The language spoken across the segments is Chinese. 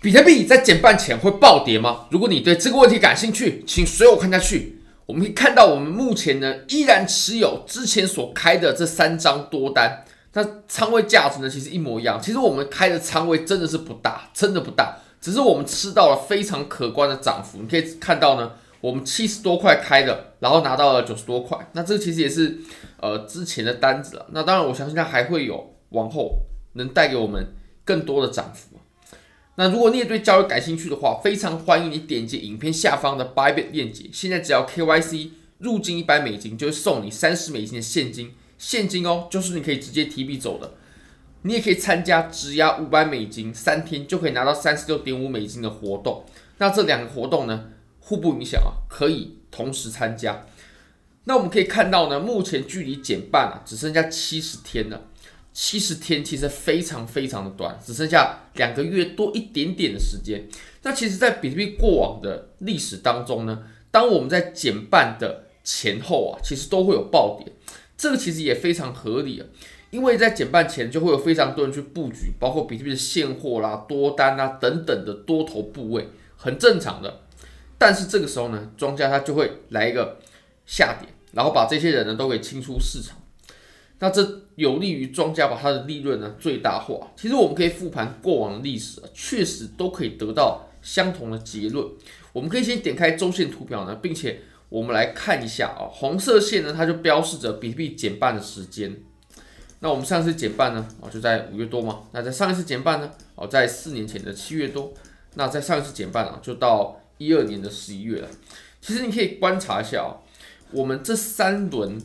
比特币在减半前会暴跌吗？如果你对这个问题感兴趣，请随我看下去。我们可以看到，我们目前呢依然持有之前所开的这三张多单，那仓位价值呢其实一模一样。其实我们开的仓位真的是不大，真的不大，只是我们吃到了非常可观的涨幅。你可以看到呢，我们七十多块开的，然后拿到了九十多块，那这其实也是呃之前的单子了。那当然，我相信它还会有往后能带给我们更多的涨幅。那如果你也对交易感兴趣的话，非常欢迎你点击影片下方的 Bybit 链接。现在只要 KYC 入金一百美金，就会送你三十美金的现金，现金哦，就是你可以直接提币走的。你也可以参加质押五百美金，三天就可以拿到三十六点五美金的活动。那这两个活动呢，互不影响啊，可以同时参加。那我们可以看到呢，目前距离减半啊，只剩下七十天了。七十天其实非常非常的短，只剩下两个月多一点点的时间。那其实，在比特币过往的历史当中呢，当我们在减半的前后啊，其实都会有暴跌，这个其实也非常合理啊，因为在减半前就会有非常多人去布局，包括比特币的现货啦、多单啦等等的多头部位，很正常的。但是这个时候呢，庄家他就会来一个下跌，然后把这些人呢都给清出市场。那这有利于庄家把它的利润呢最大化。其实我们可以复盘过往的历史啊，确实都可以得到相同的结论。我们可以先点开周线图表呢，并且我们来看一下啊，红色线呢它就标示着比特币减半的时间。那我们上一次减半呢啊就在五月多嘛，那在上一次减半呢哦在四年前的七月多，那在上一次减半啊就到一二年的十一月了。其实你可以观察一下啊，我们这三轮。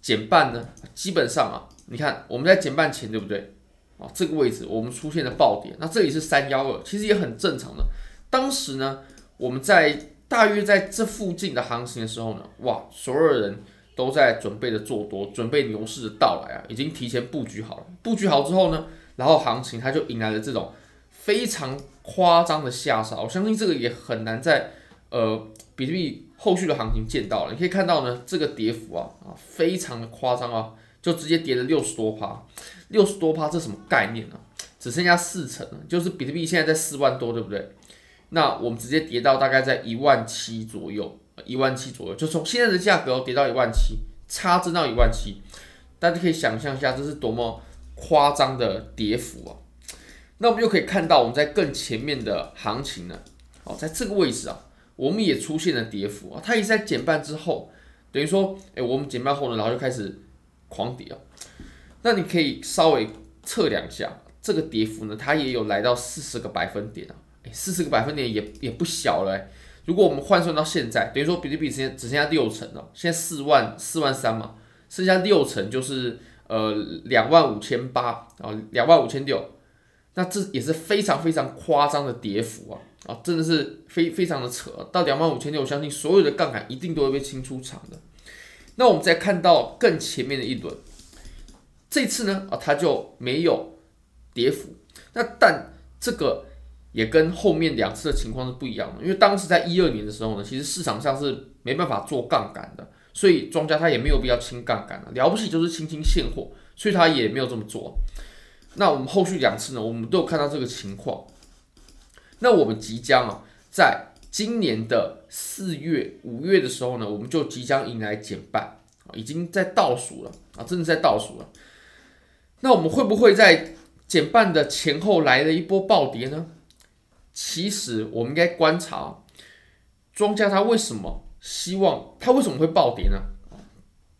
减半呢，基本上啊，你看我们在减半前对不对？啊，这个位置我们出现了暴跌，那这里是三幺二，其实也很正常的。当时呢，我们在大约在这附近的行情的时候呢，哇，所有人都在准备着做多，准备牛市的到来啊，已经提前布局好了。布局好之后呢，然后行情它就迎来了这种非常夸张的下杀，我相信这个也很难在呃比特币。后续的行情见到了，你可以看到呢，这个跌幅啊啊非常的夸张啊，就直接跌了六十多趴，六十多趴这什么概念呢？只剩下四成了，就是比特币现在在四万多，对不对？那我们直接跌到大概在一万七左右，一万七左右，就从现在的价格跌到一万七，差真到一万七，大家可以想象一下，这是多么夸张的跌幅啊！那我们又可以看到，我们在更前面的行情呢，哦，在这个位置啊。我们也出现了跌幅啊，它也是在减半之后，等于说，哎，我们减半后呢，然后就开始狂跌啊。那你可以稍微测量一下这个跌幅呢，它也有来到四十个百分点啊，哎，四十个百分点也也不小了。如果我们换算到现在，等于说比特币现在只剩下六成了，现在四万四万三嘛，剩下六成就是呃两万五千八啊，两万五千六，那这也是非常非常夸张的跌幅啊。啊，真的是非非常的扯，到两万五千六，我相信所有的杠杆一定都会被清出场的。那我们再看到更前面的一轮，这次呢，啊，它就没有跌幅。那但这个也跟后面两次的情况是不一样的，因为当时在一二年的时候呢，其实市场上是没办法做杠杆的，所以庄家他也没有必要清杠杆了，了不起就是清清现货，所以他也没有这么做。那我们后续两次呢，我们都有看到这个情况。那我们即将啊，在今年的四月、五月的时候呢，我们就即将迎来减半，已经在倒数了啊，真的在倒数了。那我们会不会在减半的前后来了一波暴跌呢？其实我们应该观察庄家他为什么希望他为什么会暴跌呢？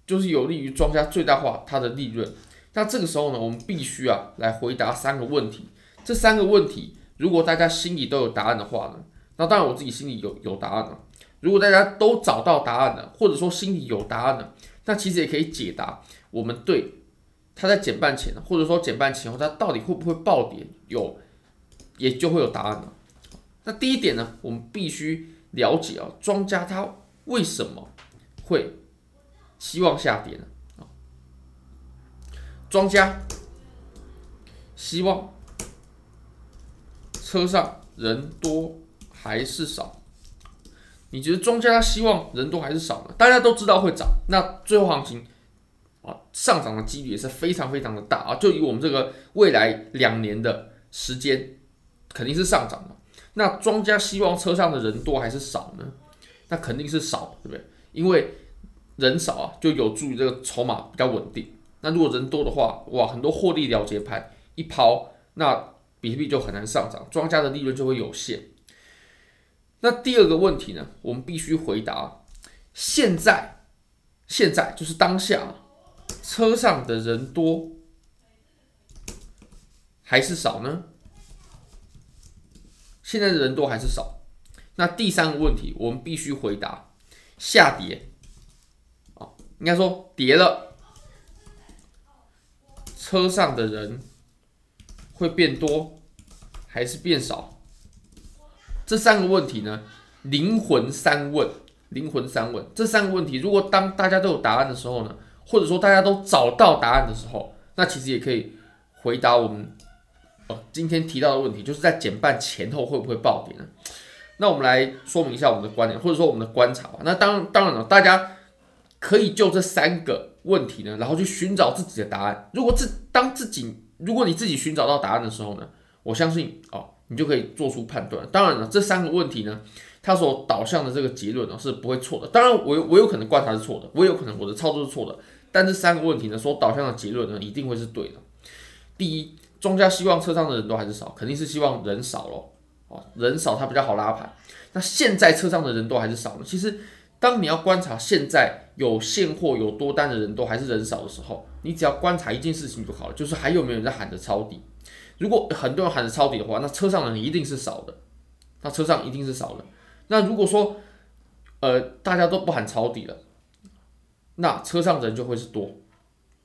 就是有利于庄家最大化他的利润。那这个时候呢，我们必须啊来回答三个问题，这三个问题。如果大家心里都有答案的话呢，那当然我自己心里有有答案了。如果大家都找到答案了，或者说心里有答案了，那其实也可以解答我们对它在减半前，或者说减半前后它到底会不会暴跌，有也就会有答案了。那第一点呢，我们必须了解啊，庄家他为什么会希望下跌呢？庄家希望。车上人多还是少？你觉得庄家希望人多还是少呢？大家都知道会涨，那最后行情啊上涨的几率也是非常非常的大啊！就以我们这个未来两年的时间肯定是上涨的。那庄家希望车上的人多还是少呢？那肯定是少，对不对？因为人少啊，就有助于这个筹码比较稳定。那如果人多的话，哇，很多获利了结盘一抛，那比特币就很难上涨，庄家的利润就会有限。那第二个问题呢，我们必须回答：现在，现在就是当下，车上的人多还是少呢？现在的人多还是少？那第三个问题，我们必须回答：下跌，啊，应该说跌了，车上的人会变多还是变少？这三个问题呢，灵魂三问，灵魂三问。这三个问题，如果当大家都有答案的时候呢，或者说大家都找到答案的时候，那其实也可以回答我们哦今天提到的问题，就是在减半前后会不会暴跌呢？那我们来说明一下我们的观点，或者说我们的观察吧。那当当然了，大家可以就这三个问题呢，然后去寻找自己的答案。如果自当自己，如果你自己寻找到答案的时候呢，我相信哦。你就可以做出判断。当然了，这三个问题呢，它所导向的这个结论呢是不会错的。当然，我有我有可能观察是错的，我有可能我的操作是错的。但这三个问题呢，所导向的结论呢，一定会是对的。第一，庄家希望车上的人多还是少？肯定是希望人少咯。哦，人少它比较好拉盘。那现在车上的人多还是少呢？其实，当你要观察现在有现货有多单的人多还是人少的时候，你只要观察一件事情就好了，就是还有没有人在喊着抄底。如果很多人喊着抄底的话，那车上的人一定是少的，那车上一定是少的。那如果说，呃，大家都不喊抄底了，那车上的人就会是多。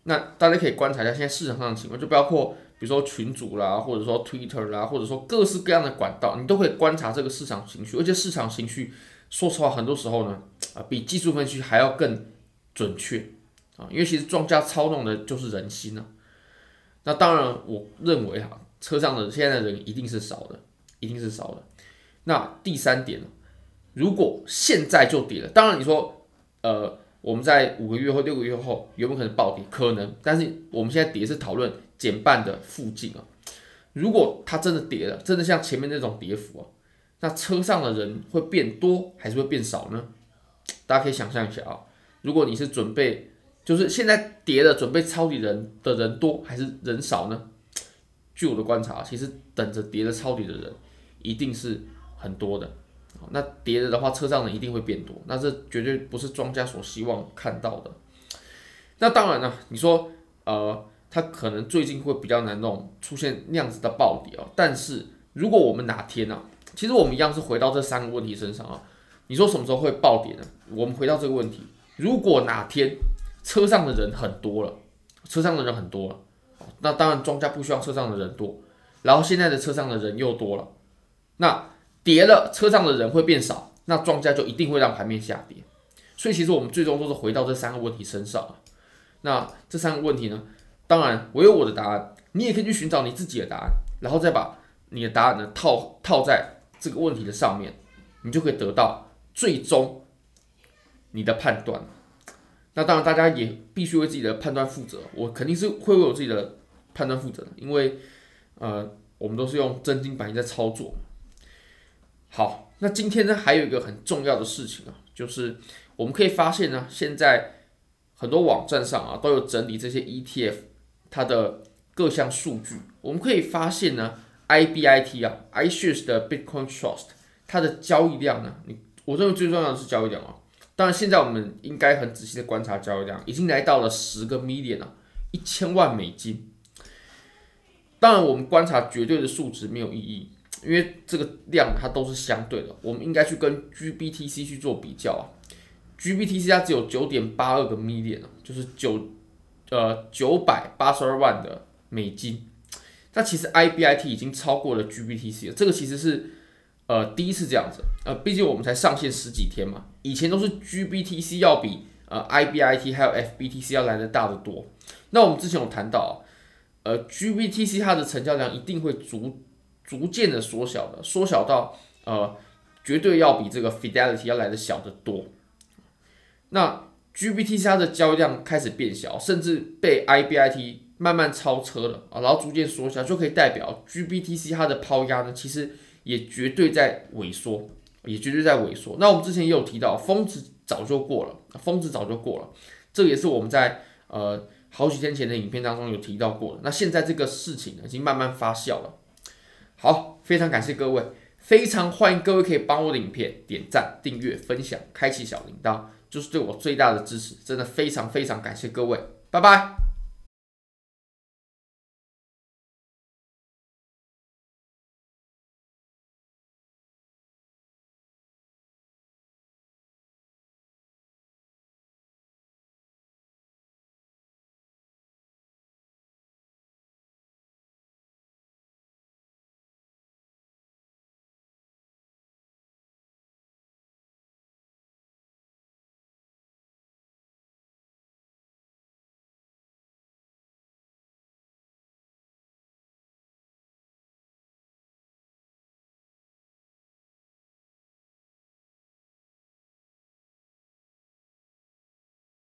那大家可以观察一下现在市场上的情况，就包括比如说群主啦，或者说 Twitter 啦，或者说各式各样的管道，你都可以观察这个市场情绪。而且市场情绪，说实话，很多时候呢，啊，比技术分析还要更准确啊，因为其实庄家操弄的就是人心呢。那当然，我认为哈，车上的现在的人一定是少的，一定是少的。那第三点，如果现在就跌了，当然你说，呃，我们在五个月或六个月后有没有可能暴跌？可能，但是我们现在跌是讨论减半的附近啊。如果它真的跌了，真的像前面那种跌幅啊，那车上的人会变多还是会变少呢？大家可以想象一下啊，如果你是准备。就是现在跌的，准备抄底人的人多还是人少呢？据我的观察，其实等着跌的抄底的人一定是很多的。那跌了的话，车上人一定会变多，那这绝对不是庄家所希望看到的。那当然了，你说呃，他可能最近会比较难弄出现那样子的暴跌啊。但是如果我们哪天呢、啊，其实我们一样是回到这三个问题身上啊。你说什么时候会暴跌呢？我们回到这个问题，如果哪天。车上的人很多了，车上的人很多了，那当然庄家不希望车上的人多，然后现在的车上的人又多了，那跌了车上的人会变少，那庄家就一定会让盘面下跌，所以其实我们最终都是回到这三个问题身上啊。那这三个问题呢，当然我有我的答案，你也可以去寻找你自己的答案，然后再把你的答案呢套套在这个问题的上面，你就可以得到最终你的判断。那当然，大家也必须为自己的判断负责。我肯定是会为我自己的判断负责的，因为呃，我们都是用真金白银在操作。好，那今天呢，还有一个很重要的事情啊，就是我们可以发现呢，现在很多网站上啊都有整理这些 ETF 它的各项数据。我们可以发现呢，IBIT 啊，iShares 的 Bitcoin Trust 它的交易量呢，你我认为最重要的是交易量啊。当然，现在我们应该很仔细的观察交易量，已经来到了十个 million 了，一千万美金。当然，我们观察绝对的数值没有意义，因为这个量它都是相对的。我们应该去跟 GBTC 去做比较啊，GBTC 它只有九点八二个 million，就是九呃九百八十二万的美金。那其实 IBIT 已经超过了 GBTC 了，这个其实是。呃，第一次这样子，呃，毕竟我们才上线十几天嘛，以前都是 GBTC 要比呃 IBIT 还有 FBTC 要来得大得多。那我们之前有谈到，呃，GBTC 它的成交量一定会逐逐渐的缩小的，缩小到呃绝对要比这个 Fidelity 要来的小得多。那 GBTC 它的交易量开始变小，甚至被 IBIT 慢慢超车了啊，然后逐渐缩小，就可以代表 GBTC 它的抛压呢，其实也绝对在萎缩，也绝对在萎缩。那我们之前也有提到，峰值早就过了，峰值早就过了，这也是我们在呃好几天前的影片当中有提到过的。那现在这个事情呢，已经慢慢发酵了。好，非常感谢各位，非常欢迎各位可以帮我的影片点赞、订阅、分享、开启小铃铛，就是对我最大的支持。真的非常非常感谢各位，拜拜。